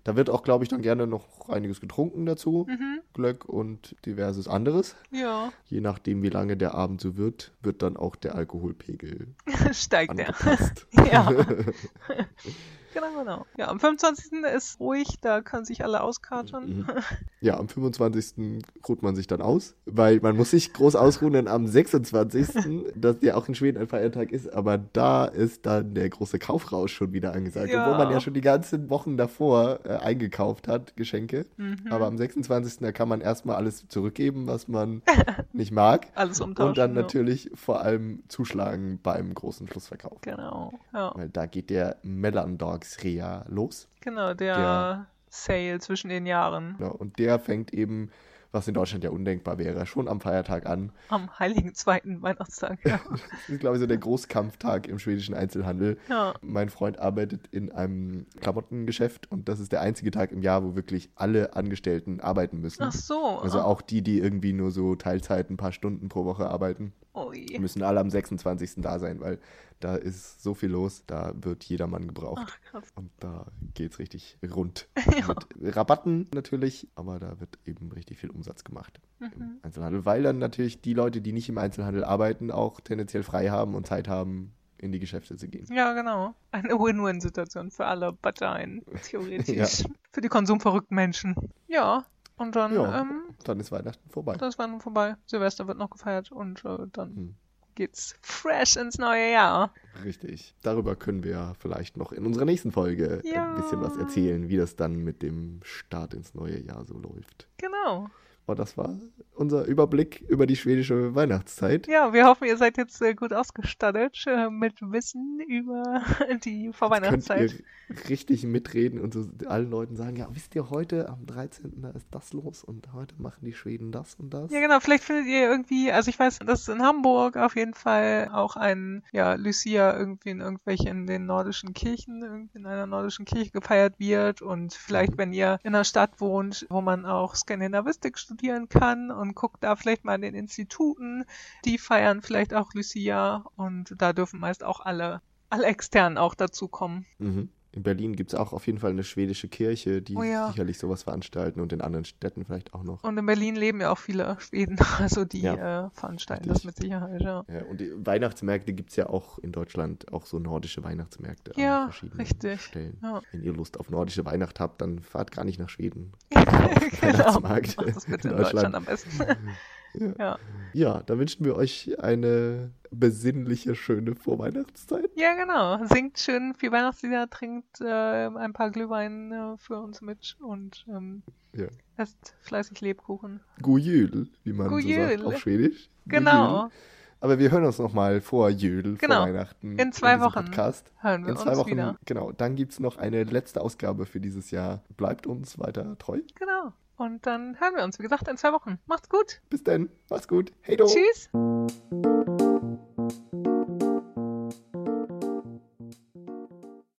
da wird auch, glaube ich, dann gerne noch einiges getrunken dazu, Mhm. Glöck und diverses anderes. Ja, Je nachdem, wie lange der Abend so wird, wird dann auch der Alkoholpegel steigt der. angepasst. Ja. genau, genau. Ja, am 25. ist ruhig, da können sich alle auskatern. Mhm. Ja, am 25. ruht man sich dann aus, weil man muss sich groß ausruhen, denn am 26., das ja auch in Schweden ein Feiertag ist, aber da ist dann der große Kaufrausch schon wieder angesagt, Ja. obwohl man ja schon die ganzen Wochen davor äh, eingekauft hat, Geschenke. Mhm. Aber am 26. da kann man erstmal alles zurückgeben, was man nicht mag. Alles umtauschen. Und dann ja. natürlich vor allem zuschlagen beim großen Schlussverkauf. Genau. Ja, Weil da geht der Melon Dogs Rea los. genau, der, Der- Sale zwischen den Jahren. Ja, und der fängt eben, was in Deutschland ja undenkbar wäre, schon am Feiertag an. Am heiligen zweiten Weihnachtstag, ja. Das ist, glaube ich, so der Großkampftag im schwedischen Einzelhandel. ja. Mein Freund arbeitet in einem Klamottengeschäft und das ist der einzige Tag im Jahr, wo wirklich alle Angestellten arbeiten müssen. Ach so. Also ah, auch die, die irgendwie nur so Teilzeit ein paar Stunden pro Woche arbeiten, Ui. müssen alle am 26. da sein, weil da ist so viel los, da wird jedermann gebraucht. Ach. Und da geht's richtig rund. Ja. Mit Rabatten natürlich, aber da wird eben richtig viel Umsatz gemacht Mhm. im Einzelhandel, weil dann natürlich die Leute, die nicht im Einzelhandel arbeiten, auch tendenziell frei haben und Zeit haben, in die Geschäfte zu gehen. Ja, genau. Eine Win-Win-Situation für alle Parteien, theoretisch. Ja. Für die konsumverrückten Menschen. Ja, und dann, Ja. ähm, Dann ist Weihnachten vorbei. das war nun vorbei. Silvester wird noch gefeiert und äh, dann Hm. geht's fresh ins neue Jahr. Richtig. Darüber können wir ja vielleicht noch in unserer nächsten Folge Ja. ein bisschen was erzählen, wie das dann mit dem Start ins neue Jahr so läuft. Genau. Und das war unser Überblick über die schwedische Weihnachtszeit. Ja, wir hoffen, ihr seid jetzt äh, gut ausgestattet äh, mit Wissen über die Könnt Vorweihnachtszeit. ihr richtig mitreden und so allen Leuten sagen, ja, wisst ihr, heute am 13. da ist das los und heute machen die Schweden das und das. Ja, genau. Vielleicht findet ihr irgendwie, also ich weiß, dass in Hamburg auf jeden Fall auch ein, ja, Lucia irgendwie in irgendwelchen in den nordischen Kirchen, irgendwie in einer nordischen Kirche gefeiert wird und vielleicht, Mhm. wenn ihr in einer Stadt wohnt, wo man auch Skandinavistik studieren kann und guckt da vielleicht mal in den Instituten, die feiern vielleicht auch Lucia und da dürfen meist auch alle, alle externen auch dazu kommen. Mhm. In Berlin gibt es auch auf jeden Fall eine schwedische Kirche, die Oh ja. sicherlich sowas veranstalten und in anderen Städten vielleicht auch noch. Und in Berlin leben ja auch viele Schweden, also die Ja. äh, veranstalten Richtig. das mit Sicherheit, ja. Ja, und Weihnachtsmärkte gibt es ja auch in Deutschland, auch so nordische Weihnachtsmärkte Ja, an verschiedenen richtig. Stellen. Wenn ihr Lust auf nordische Weihnacht habt, dann fahrt gar nicht nach Schweden. genau. Macht das bitte in in Deutschland, Deutschland. am besten. Ja. ja. Ja, dann wünschen wir euch eine besinnliche, schöne Vorweihnachtszeit. ja, genau. Singt schön viel Weihnachtslieder, trinkt äh, ein paar Glühwein äh, für uns mit und ähm, Ja. esst fleißig Lebkuchen. God jul, wie man God so sagt auf Schwedisch. Genau. jul. Aber wir hören uns nochmal vor Jül, Genau. vor Weihnachten. In zwei diesem Wochen Podcast. Hören wir In zwei uns Wochen, wieder. genau. Dann gibt es noch eine letzte Ausgabe für dieses Jahr. Bleibt uns weiter treu. Genau. Und dann hören wir uns, wie gesagt, in zwei Wochen. Macht's gut. Bis dann. Macht's gut. Hey do. Tschüss.